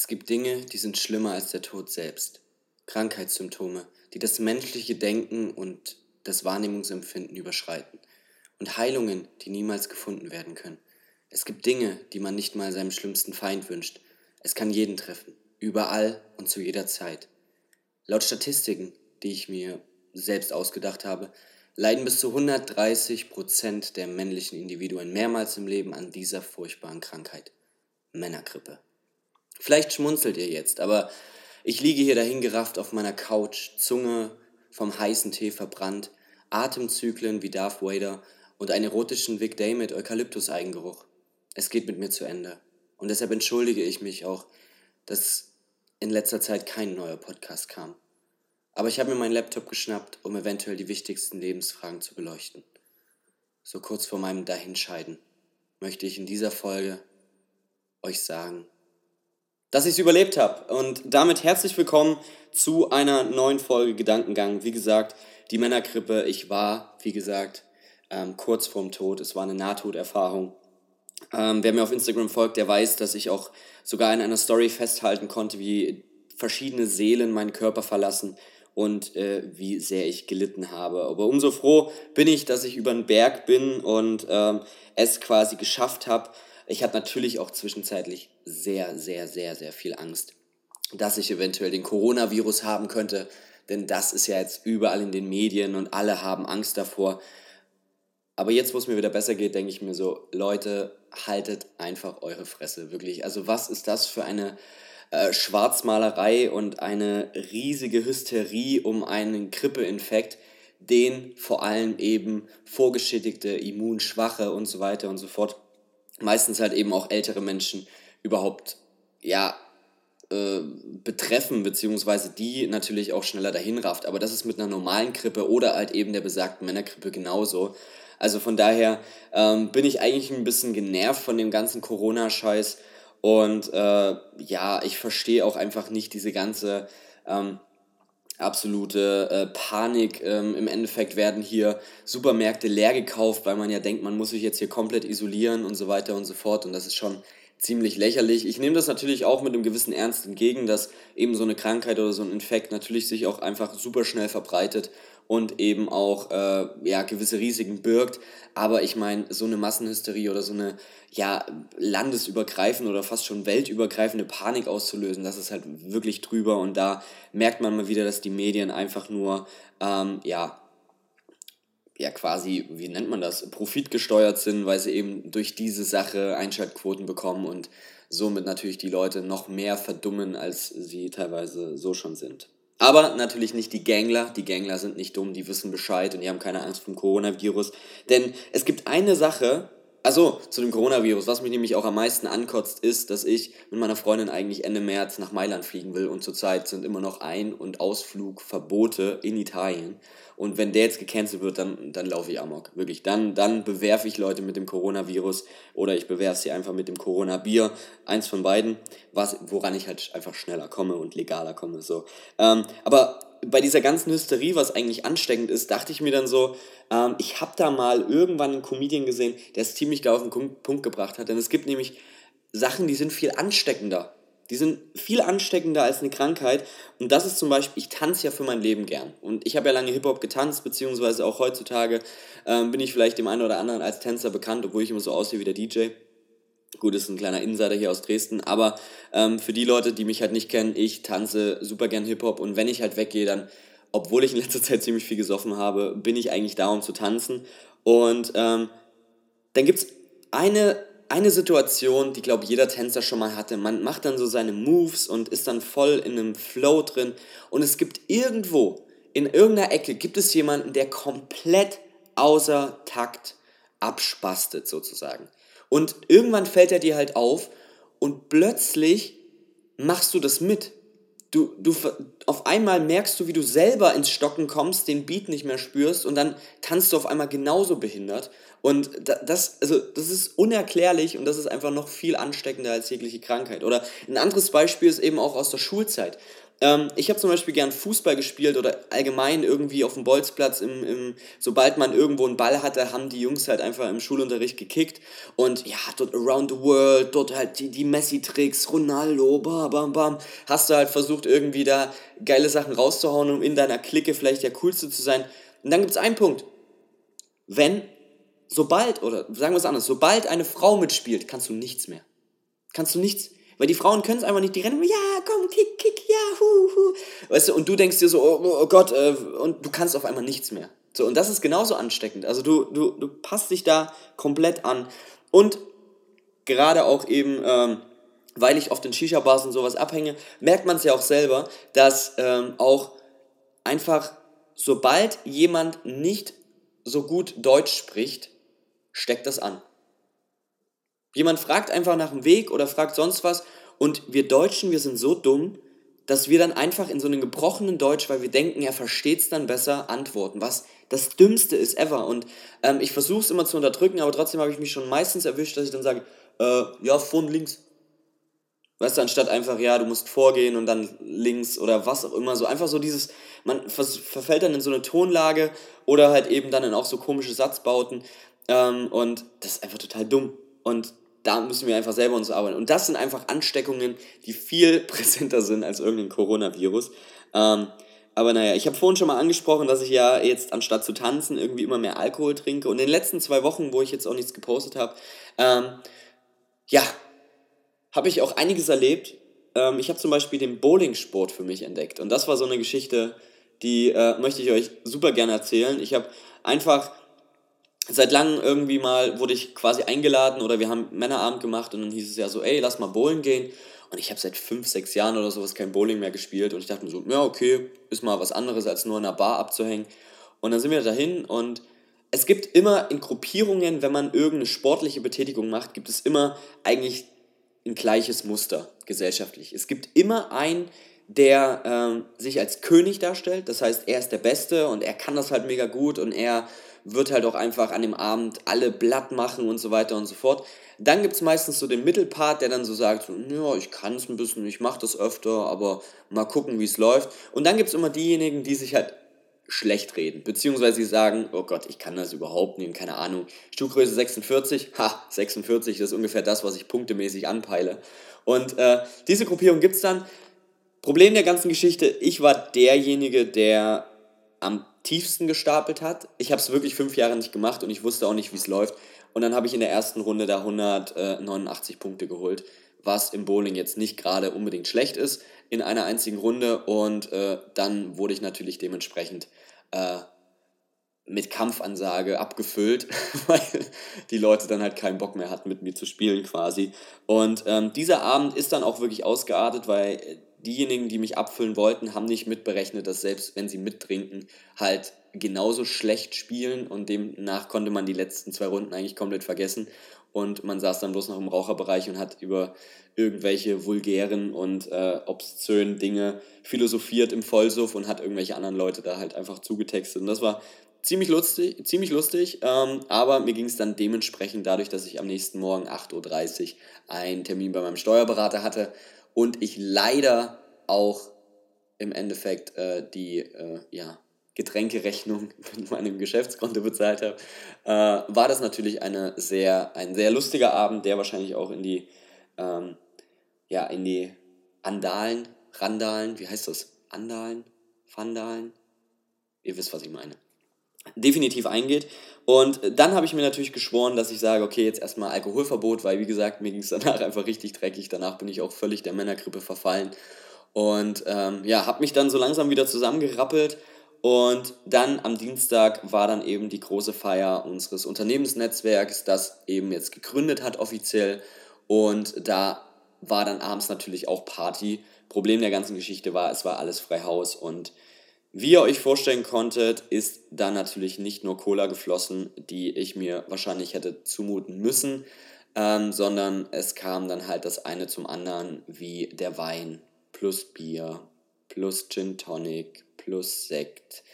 Es gibt Dinge, die sind schlimmer als der Tod selbst. Krankheitssymptome, die das menschliche Denken und das Wahrnehmungsempfinden überschreiten. Und Heilungen, die niemals gefunden werden können. Es gibt Dinge, die man nicht mal seinem schlimmsten Feind wünscht. Es kann jeden treffen, überall und zu jeder Zeit. Laut Statistiken, die ich mir selbst ausgedacht habe, leiden bis zu 130 Prozent der männlichen Individuen mehrmals im Leben an dieser furchtbaren Krankheit. Männergrippe. Vielleicht schmunzelt ihr jetzt, aber ich liege hier dahingerafft auf meiner Couch, Zunge vom heißen Tee verbrannt, Atemzyklen wie Darth Vader und einen erotischen Vic Day mit Eukalyptus-Eigengeruch. Es geht mit mir zu Ende. Und deshalb entschuldige ich mich auch, dass in letzter Zeit kein neuer Podcast kam. Aber ich habe mir meinen Laptop geschnappt, um eventuell die wichtigsten Lebensfragen zu beleuchten. So kurz vor meinem Dahinscheiden möchte ich in dieser Folge euch sagen, dass ich es überlebt habe. Und damit herzlich willkommen zu einer neuen Folge Gedankengang. Wie gesagt, die Männergrippe. Ich war, wie gesagt, ähm, kurz vorm Tod. Es war eine Nahtoderfahrung. Ähm, wer mir auf Instagram folgt, der weiß, dass ich auch sogar in einer Story festhalten konnte, wie verschiedene Seelen meinen Körper verlassen und äh, wie sehr ich gelitten habe. Aber umso froh bin ich, dass ich über den Berg bin und ähm, es quasi geschafft habe, ich hatte natürlich auch zwischenzeitlich sehr, sehr, sehr, sehr viel Angst, dass ich eventuell den Coronavirus haben könnte, denn das ist ja jetzt überall in den Medien und alle haben Angst davor. Aber jetzt, wo es mir wieder besser geht, denke ich mir so, Leute, haltet einfach eure Fresse, wirklich. Also was ist das für eine äh, Schwarzmalerei und eine riesige Hysterie um einen Grippeinfekt, den vor allem eben vorgeschädigte, immunschwache und so weiter und so fort meistens halt eben auch ältere Menschen überhaupt, ja, äh, betreffen, beziehungsweise die natürlich auch schneller dahin rafft. Aber das ist mit einer normalen Grippe oder halt eben der besagten Männergrippe genauso. Also von daher ähm, bin ich eigentlich ein bisschen genervt von dem ganzen Corona-Scheiß. Und äh, ja, ich verstehe auch einfach nicht diese ganze ähm, absolute äh, Panik. Ähm, Im Endeffekt werden hier Supermärkte leer gekauft, weil man ja denkt, man muss sich jetzt hier komplett isolieren und so weiter und so fort. Und das ist schon ziemlich lächerlich. Ich nehme das natürlich auch mit einem gewissen Ernst entgegen, dass eben so eine Krankheit oder so ein Infekt natürlich sich auch einfach super schnell verbreitet und eben auch äh, ja, gewisse Risiken birgt. Aber ich meine, so eine Massenhysterie oder so eine ja, landesübergreifende oder fast schon weltübergreifende Panik auszulösen, das ist halt wirklich drüber. Und da merkt man mal wieder, dass die Medien einfach nur ähm, ja, ja quasi, wie nennt man das, profitgesteuert sind, weil sie eben durch diese Sache Einschaltquoten bekommen und somit natürlich die Leute noch mehr verdummen, als sie teilweise so schon sind. Aber natürlich nicht die Gangler. Die Gangler sind nicht dumm, die wissen Bescheid und die haben keine Angst vom Coronavirus. Denn es gibt eine Sache, also zu dem Coronavirus, was mich nämlich auch am meisten ankotzt, ist, dass ich mit meiner Freundin eigentlich Ende März nach Mailand fliegen will und zurzeit sind immer noch Ein- und Ausflugverbote in Italien. Und wenn der jetzt gecancelt wird, dann, dann laufe ich amok. Wirklich. Dann, dann bewerfe ich Leute mit dem Coronavirus oder ich bewerfe sie einfach mit dem Corona-Bier. Eins von beiden, was, woran ich halt einfach schneller komme und legaler komme. So. Ähm, aber bei dieser ganzen Hysterie, was eigentlich ansteckend ist, dachte ich mir dann so, ähm, ich habe da mal irgendwann einen Comedian gesehen, der es ziemlich geil auf den Punkt gebracht hat. Denn es gibt nämlich Sachen, die sind viel ansteckender. Die sind viel ansteckender als eine Krankheit. Und das ist zum Beispiel, ich tanze ja für mein Leben gern. Und ich habe ja lange Hip-Hop getanzt, beziehungsweise auch heutzutage ähm, bin ich vielleicht dem einen oder anderen als Tänzer bekannt, obwohl ich immer so aussehe wie der DJ. Gut, ist ein kleiner Insider hier aus Dresden, aber ähm, für die Leute, die mich halt nicht kennen, ich tanze super gern Hip-Hop und wenn ich halt weggehe, dann, obwohl ich in letzter Zeit ziemlich viel gesoffen habe, bin ich eigentlich da, um zu tanzen. Und ähm, dann gibt es eine eine Situation, die, glaube jeder Tänzer schon mal hatte. Man macht dann so seine Moves und ist dann voll in einem Flow drin. Und es gibt irgendwo, in irgendeiner Ecke, gibt es jemanden, der komplett außer Takt abspastet, sozusagen. Und irgendwann fällt er dir halt auf und plötzlich machst du das mit. Du, du, auf einmal merkst du, wie du selber ins Stocken kommst, den Beat nicht mehr spürst und dann tanzt du auf einmal genauso behindert. Und das, also, das ist unerklärlich und das ist einfach noch viel ansteckender als jegliche Krankheit. Oder ein anderes Beispiel ist eben auch aus der Schulzeit. Ähm, ich habe zum Beispiel gern Fußball gespielt oder allgemein irgendwie auf dem Bolzplatz. Im, im, sobald man irgendwo einen Ball hatte, haben die Jungs halt einfach im Schulunterricht gekickt. Und ja, dort Around the World, dort halt die, die Messi-Tricks, Ronaldo, bam, bam, bam. Hast du halt versucht, irgendwie da geile Sachen rauszuhauen, um in deiner Clique vielleicht der Coolste zu sein. Und dann gibt es einen Punkt. Wenn, sobald, oder sagen wir es anders, sobald eine Frau mitspielt, kannst du nichts mehr. Kannst du nichts weil die Frauen können es einfach nicht, die rennen, ja, komm, kick, kick, ja, hu, hu. Weißt du, und du denkst dir so, oh, oh Gott, äh, und du kannst auf einmal nichts mehr. So, und das ist genauso ansteckend. Also du, du, du passt dich da komplett an. Und gerade auch eben, ähm, weil ich auf den Shisha-Bars und sowas abhänge, merkt man es ja auch selber, dass ähm, auch einfach, sobald jemand nicht so gut Deutsch spricht, steckt das an. Jemand fragt einfach nach dem Weg oder fragt sonst was und wir Deutschen, wir sind so dumm, dass wir dann einfach in so einem gebrochenen Deutsch, weil wir denken, er versteht es dann besser, antworten, was das Dümmste ist ever. Und ähm, ich versuche es immer zu unterdrücken, aber trotzdem habe ich mich schon meistens erwischt, dass ich dann sage, äh, ja, vorn links. Weißt du, anstatt einfach, ja, du musst vorgehen und dann links oder was auch immer, so einfach so dieses, man verfällt dann in so eine Tonlage oder halt eben dann in auch so komische Satzbauten ähm, und das ist einfach total dumm. Und da müssen wir einfach selber uns arbeiten. Und das sind einfach Ansteckungen, die viel präsenter sind als irgendein Coronavirus. Ähm, aber naja, ich habe vorhin schon mal angesprochen, dass ich ja jetzt anstatt zu tanzen irgendwie immer mehr Alkohol trinke. Und in den letzten zwei Wochen, wo ich jetzt auch nichts gepostet habe, ähm, ja, habe ich auch einiges erlebt. Ähm, ich habe zum Beispiel den Bowlingsport für mich entdeckt. Und das war so eine Geschichte, die äh, möchte ich euch super gerne erzählen. Ich habe einfach seit langem irgendwie mal wurde ich quasi eingeladen oder wir haben Männerabend gemacht und dann hieß es ja so, ey, lass mal bowlen gehen. Und ich habe seit fünf, sechs Jahren oder sowas kein Bowling mehr gespielt und ich dachte mir so, ja, okay, ist mal was anderes als nur in einer Bar abzuhängen. Und dann sind wir dahin und es gibt immer in Gruppierungen, wenn man irgendeine sportliche Betätigung macht, gibt es immer eigentlich ein gleiches Muster gesellschaftlich. Es gibt immer einen, der ähm, sich als König darstellt, das heißt, er ist der Beste und er kann das halt mega gut und er wird halt auch einfach an dem Abend alle blatt machen und so weiter und so fort. Dann gibt es meistens so den Mittelpart, der dann so sagt, so, ja, ich kann es ein bisschen, ich mache das öfter, aber mal gucken, wie es läuft. Und dann gibt es immer diejenigen, die sich halt schlecht reden, beziehungsweise sagen, oh Gott, ich kann das überhaupt nicht, keine Ahnung. Schuhgröße 46, ha, 46, das ist ungefähr das, was ich punktemäßig anpeile. Und äh, diese Gruppierung gibt es dann. Problem der ganzen Geschichte, ich war derjenige, der am tiefsten gestapelt hat. Ich habe es wirklich fünf Jahre nicht gemacht und ich wusste auch nicht, wie es läuft. Und dann habe ich in der ersten Runde da 189 Punkte geholt, was im Bowling jetzt nicht gerade unbedingt schlecht ist in einer einzigen Runde. Und äh, dann wurde ich natürlich dementsprechend äh, mit Kampfansage abgefüllt, weil die Leute dann halt keinen Bock mehr hatten, mit mir zu spielen quasi. Und ähm, dieser Abend ist dann auch wirklich ausgeartet, weil diejenigen, die mich abfüllen wollten, haben nicht mitberechnet, dass selbst wenn sie mittrinken, halt genauso schlecht spielen. Und demnach konnte man die letzten zwei Runden eigentlich komplett vergessen. Und man saß dann bloß noch im Raucherbereich und hat über irgendwelche vulgären und äh, obszönen Dinge philosophiert im Vollsuff und hat irgendwelche anderen Leute da halt einfach zugetextet. Und das war ziemlich lustig, ziemlich lustig ähm, aber mir ging es dann dementsprechend dadurch, dass ich am nächsten Morgen 8.30 Uhr einen Termin bei meinem Steuerberater hatte und ich leider auch im Endeffekt äh, die äh, ja, Getränkerechnung mit meinem Geschäftskonto bezahlt habe, äh, war das natürlich eine sehr, ein sehr lustiger Abend, der wahrscheinlich auch in die, ähm, ja, in die Andalen, Randalen, wie heißt das? Andalen? Fandalen? Ihr wisst, was ich meine definitiv eingeht. Und dann habe ich mir natürlich geschworen, dass ich sage, okay, jetzt erstmal Alkoholverbot, weil wie gesagt, mir ging es danach einfach richtig dreckig. Danach bin ich auch völlig der Männergrippe verfallen. Und ähm, ja, habe mich dann so langsam wieder zusammengerappelt. Und dann am Dienstag war dann eben die große Feier unseres Unternehmensnetzwerks, das eben jetzt gegründet hat offiziell. Und da war dann abends natürlich auch Party. Problem der ganzen Geschichte war, es war alles frei Haus und wie ihr euch vorstellen konntet, ist da natürlich nicht nur Cola geflossen, die ich mir wahrscheinlich hätte zumuten müssen, ähm, sondern es kam dann halt das eine zum anderen, wie der Wein plus Bier plus Gin Tonic plus Sekt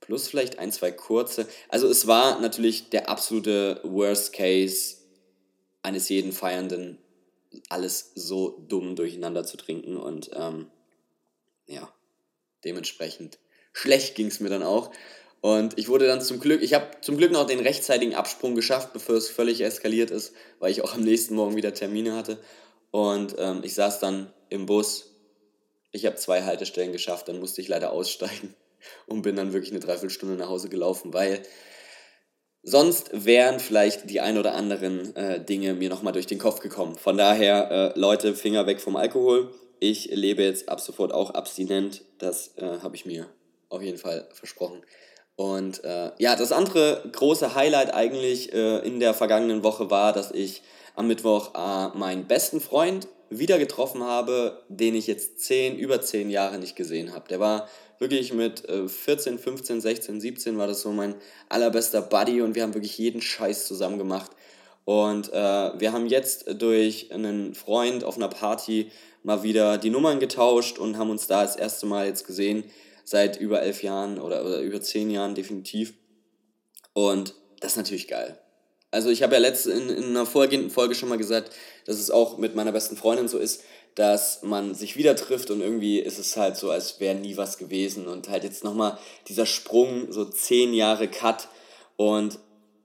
plus vielleicht ein, zwei kurze. Also es war natürlich der absolute Worst Case eines jeden Feiernden, alles so dumm durcheinander zu trinken und ähm, ja, dementsprechend schlecht ging es mir dann auch. Und ich wurde dann zum Glück, ich habe zum Glück noch den rechtzeitigen Absprung geschafft, bevor es völlig eskaliert ist, weil ich auch am nächsten Morgen wieder Termine hatte. Und ähm, ich saß dann im Bus. Ich habe zwei Haltestellen geschafft, dann musste ich leider aussteigen und bin dann wirklich eine Dreiviertelstunde nach Hause gelaufen, weil sonst wären vielleicht die ein oder anderen äh, Dinge mir nochmal durch den Kopf gekommen. Von daher, äh, Leute, Finger weg vom Alkohol. Ich lebe jetzt ab sofort auch abstinent. Das äh, habe ich mir auf jeden Fall versprochen. Und äh, ja, das andere große Highlight eigentlich äh, in der vergangenen Woche war, dass ich am Mittwoch äh, meinen besten Freund wieder getroffen habe, den ich jetzt zehn, über zehn Jahre nicht gesehen habe. Der war wirklich mit äh, 14, 15, 16, 17 war das so mein allerbester Buddy und wir haben wirklich jeden Scheiß zusammen gemacht. Und äh, wir haben jetzt durch einen Freund auf einer Party mal wieder die Nummern getauscht und haben uns da das erste Mal jetzt gesehen seit über elf Jahren oder, oder über zehn Jahren definitiv. Und das ist natürlich geil. Also ich habe ja letzte, in, in einer vorhergehenden Folge schon mal gesagt, dass es auch mit meiner besten Freundin so ist, dass man sich wieder trifft und irgendwie ist es halt so, als wäre nie was gewesen und halt jetzt nochmal dieser Sprung, so zehn Jahre Cut und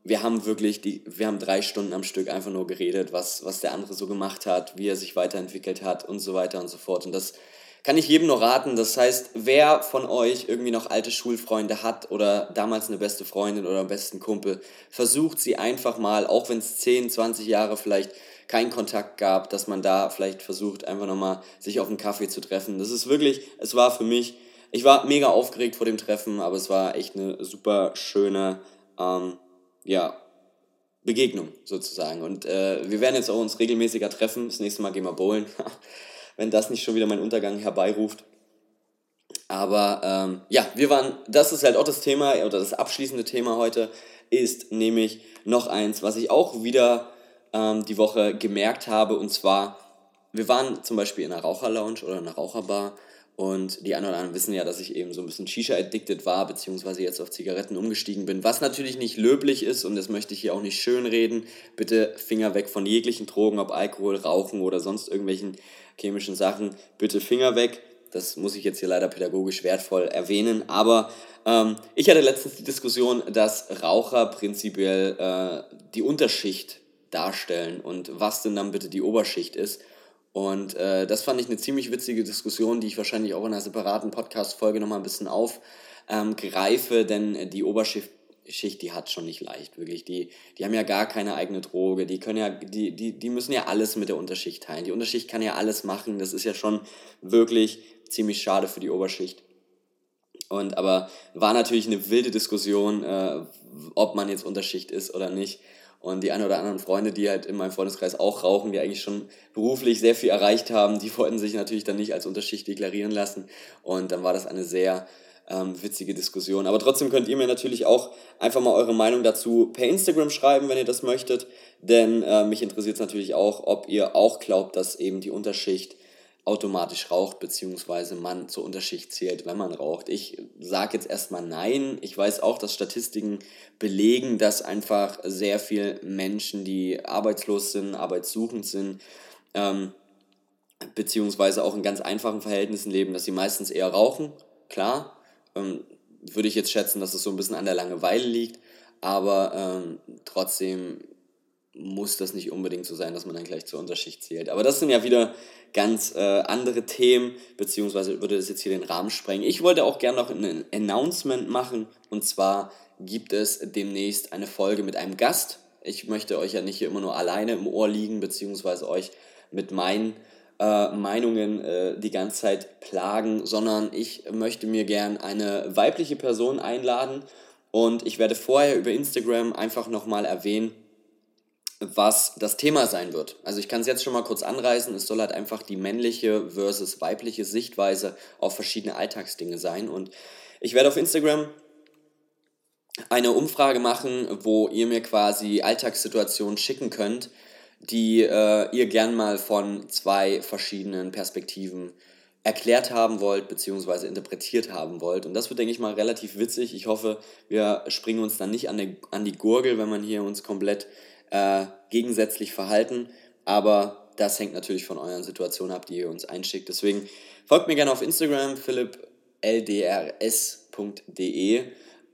wir haben wirklich, die, wir haben drei Stunden am Stück einfach nur geredet, was, was der andere so gemacht hat, wie er sich weiterentwickelt hat und so weiter und so fort und das kann ich jedem nur raten. Das heißt, wer von euch irgendwie noch alte Schulfreunde hat oder damals eine beste Freundin oder einen besten Kumpel, versucht sie einfach mal, auch wenn es 10, 20 Jahre vielleicht keinen Kontakt gab, dass man da vielleicht versucht, einfach nochmal sich auf einen Kaffee zu treffen. Das ist wirklich, es war für mich, ich war mega aufgeregt vor dem Treffen, aber es war echt eine super schöne, ähm, ja, Begegnung sozusagen. Und äh, wir werden jetzt auch uns regelmäßiger treffen. Das nächste Mal gehen wir bowlen. wenn das nicht schon wieder meinen Untergang herbeiruft. Aber ähm, ja, wir waren, das ist halt auch das Thema oder das abschließende Thema heute ist nämlich noch eins, was ich auch wieder ähm, die Woche gemerkt habe und zwar, wir waren zum Beispiel in einer Raucherlounge oder einer Raucherbar und die anderen, anderen wissen ja, dass ich eben so ein bisschen Shisha-addicted war, beziehungsweise jetzt auf Zigaretten umgestiegen bin, was natürlich nicht löblich ist und das möchte ich hier auch nicht schönreden. Bitte Finger weg von jeglichen Drogen, ob Alkohol, Rauchen oder sonst irgendwelchen chemischen Sachen, bitte Finger weg. Das muss ich jetzt hier leider pädagogisch wertvoll erwähnen. Aber ähm, ich hatte letztens die Diskussion, dass Raucher prinzipiell äh, die Unterschicht darstellen und was denn dann bitte die Oberschicht ist. Und äh, das fand ich eine ziemlich witzige Diskussion, die ich wahrscheinlich auch in einer separaten Podcast-Folge nochmal ein bisschen aufgreife, ähm, denn die Oberschicht Schicht, die hat schon nicht leicht, wirklich. Die, die haben ja gar keine eigene Droge, die können ja, die, die, die müssen ja alles mit der Unterschicht teilen. Die Unterschicht kann ja alles machen, das ist ja schon wirklich ziemlich schade für die Oberschicht. Und aber war natürlich eine wilde Diskussion, äh, ob man jetzt Unterschicht ist oder nicht. Und die ein oder anderen Freunde, die halt in meinem Freundeskreis auch rauchen, die eigentlich schon beruflich sehr viel erreicht haben, die wollten sich natürlich dann nicht als Unterschicht deklarieren lassen. Und dann war das eine sehr ähm, witzige Diskussion. Aber trotzdem könnt ihr mir natürlich auch einfach mal eure Meinung dazu per Instagram schreiben, wenn ihr das möchtet. Denn äh, mich interessiert es natürlich auch, ob ihr auch glaubt, dass eben die Unterschicht automatisch raucht, beziehungsweise man zur Unterschicht zählt, wenn man raucht. Ich sage jetzt erstmal nein. Ich weiß auch, dass Statistiken belegen, dass einfach sehr viele Menschen, die arbeitslos sind, arbeitssuchend sind, ähm, beziehungsweise auch in ganz einfachen Verhältnissen leben, dass sie meistens eher rauchen. Klar, ähm, würde ich jetzt schätzen, dass es so ein bisschen an der Langeweile liegt, aber ähm, trotzdem muss das nicht unbedingt so sein, dass man dann gleich zur Unterschicht zählt. Aber das sind ja wieder ganz äh, andere Themen, beziehungsweise würde das jetzt hier den Rahmen sprengen. Ich wollte auch gerne noch ein Announcement machen und zwar gibt es demnächst eine Folge mit einem Gast. Ich möchte euch ja nicht hier immer nur alleine im Ohr liegen, beziehungsweise euch mit meinen äh, Meinungen äh, die ganze Zeit plagen, sondern ich möchte mir gern eine weibliche Person einladen und ich werde vorher über Instagram einfach nochmal erwähnen, was das Thema sein wird. Also ich kann es jetzt schon mal kurz anreißen, es soll halt einfach die männliche versus weibliche Sichtweise auf verschiedene Alltagsdinge sein und ich werde auf Instagram eine Umfrage machen, wo ihr mir quasi Alltagssituationen schicken könnt, die äh, ihr gern mal von zwei verschiedenen Perspektiven erklärt haben wollt, beziehungsweise interpretiert haben wollt. Und das wird, denke ich mal, relativ witzig. Ich hoffe, wir springen uns dann nicht an die, an die Gurgel, wenn man hier uns komplett äh, gegensätzlich verhalten. Aber das hängt natürlich von euren Situationen ab, die ihr uns einschickt. Deswegen folgt mir gerne auf Instagram, philippldrs.de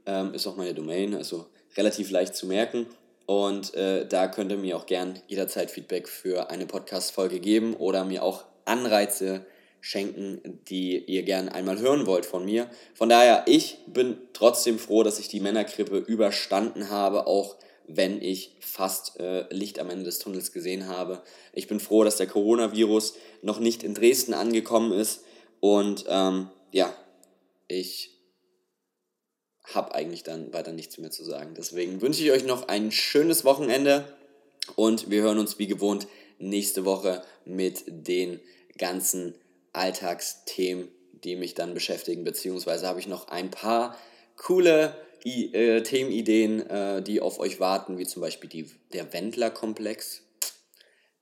ähm, ist auch meine Domain, also relativ leicht zu merken. Und äh, da könnt ihr mir auch gern jederzeit Feedback für eine Podcast-Folge geben oder mir auch Anreize schenken, die ihr gern einmal hören wollt von mir. Von daher, ich bin trotzdem froh, dass ich die Männerkrippe überstanden habe, auch wenn ich fast äh, Licht am Ende des Tunnels gesehen habe. Ich bin froh, dass der Coronavirus noch nicht in Dresden angekommen ist. Und ähm, ja, ich habe eigentlich dann weiter nichts mehr zu sagen. Deswegen wünsche ich euch noch ein schönes Wochenende und wir hören uns wie gewohnt nächste Woche mit den ganzen Alltagsthemen, die mich dann beschäftigen, beziehungsweise habe ich noch ein paar coole I äh, Themenideen, äh, die auf euch warten, wie zum Beispiel die, der Wendler-Komplex.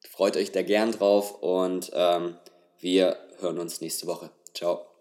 Freut euch da gern drauf und ähm, wir hören uns nächste Woche. Ciao.